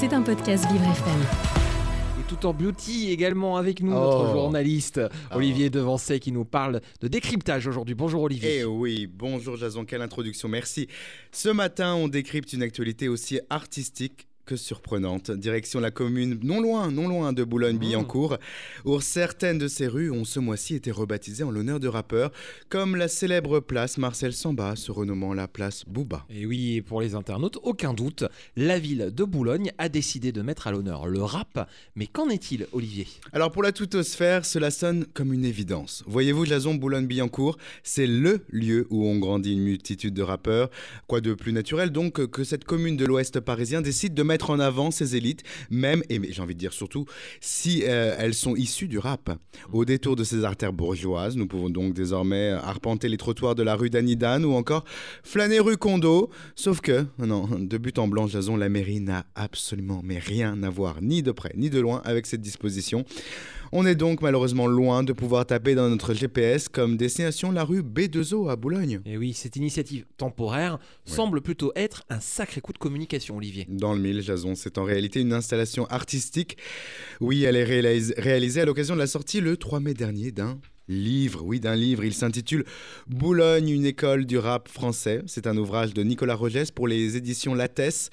C'est un podcast Vivre FM. Et tout en beauty également avec nous, notre Oh. journaliste Olivier Devancey qui nous parle de décryptage aujourd'hui. Bonjour Olivier. Eh oui, bonjour Jason, quelle introduction, merci. Ce matin, on décrypte une actualité aussi artistique que surprenante. Direction la commune non loin, non loin de Boulogne-Billancourt, où certaines de ces rues ont ce mois-ci été rebaptisées en l'honneur de rappeurs, comme la célèbre place Marcel Samba, se renommant la place Booba. Et oui, et pour les internautes, aucun doute, la ville de Boulogne a décidé de mettre à l'honneur le rap. Mais qu'en est-il, Olivier? Alors pour la toutosphère, cela sonne comme une évidence. Voyez-vous, Jason Boulogne-Billancourt, c'est LE lieu où ont grandi une multitude de rappeurs. Quoi de plus naturel donc que cette commune de l'ouest parisien décide de mettre en avant ses élites, même, et j'ai envie de dire surtout, si euh, elles sont issues du rap. Au détour de ces artères bourgeoises, nous pouvons donc désormais arpenter les trottoirs de la rue d'Anidane ou encore flâner rue Condo. Sauf que, non, de but en blanc, Jason, la mairie n'a absolument mais rien à voir, ni de près ni de loin, avec cette disposition. On est donc malheureusement loin de pouvoir taper dans notre GPS comme destination la rue B2O à Boulogne. Et oui, cette initiative temporaire semble plutôt être un sacré coup de communication, Olivier. Dans le mille, C'est en réalité une installation artistique. Oui, elle est réalis- réalisée à l'occasion de la sortie le 3 mai dernier d'un livre, oui, d'un livre. Il s'intitule Boulogne, une école du rap français. C'est un ouvrage de Nicolas Rogès pour les éditions Lattès.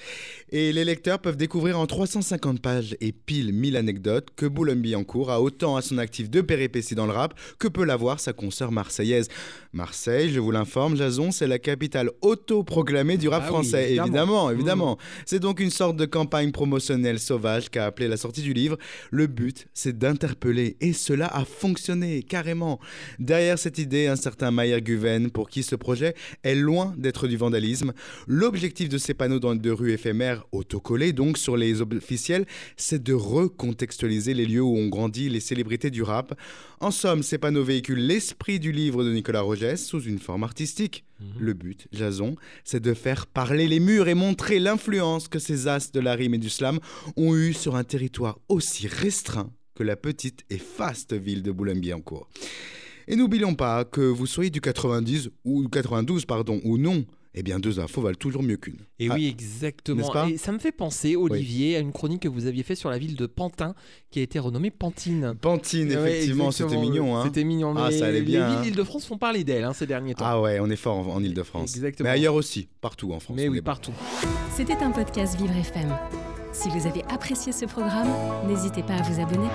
Et les lecteurs peuvent découvrir en 350 pages et pile 1000 anecdotes que Boulogne-Billancourt a autant à son actif de péripéties dans le rap que peut l'avoir sa consoeur marseillaise. Marseille, je vous l'informe, Jason, c'est la capitale autoproclamée du rap Ah oui, français, évidemment. évidemment, Mmh. évidemment. C'est donc une sorte de campagne promotionnelle sauvage qu'a appelé la sortie du livre. Le but, c'est d'interpeller, et cela a fonctionné carrément. Derrière cette idée, un certain Mayer Guven, pour qui ce projet est loin d'être du vandalisme. L'objectif de ces panneaux dans de rue éphémères, autocollés donc sur les officiels, c'est de recontextualiser les lieux où ont grandi les célébrités du rap. En somme, ces panneaux véhiculent l'esprit du livre de Nicolas Rogès sous une forme artistique. Le but, Jason, c'est de faire parler les murs et montrer l'influence que ces as de la rime et du slam ont eu sur un territoire aussi restreint que la petite et faste ville de Boulogne-Billancourt. Et n'oublions pas que vous soyez du 90 ou 92 pardon ou non, eh bien deux infos valent toujours mieux qu'une. Et Ah, oui, n'est-ce exactement. pas Et ça me fait penser, Olivier, à une chronique que vous aviez fait sur la ville de Pantin, qui a été renommée Pantine. Pantine, Ouais, effectivement, c'était mignon. Hein. C'était mignon. Ah, mais ça allait bien, Les villes hein. d'Île-de-France font parler d'elle hein, ces derniers temps. Ah ouais, on est fort en, en Ile-de-France. Exactement. Mais ailleurs aussi, partout en France. mais oui, partout. C'était un podcast Vivre FM. Si vous avez apprécié ce programme, n'hésitez pas à vous abonner.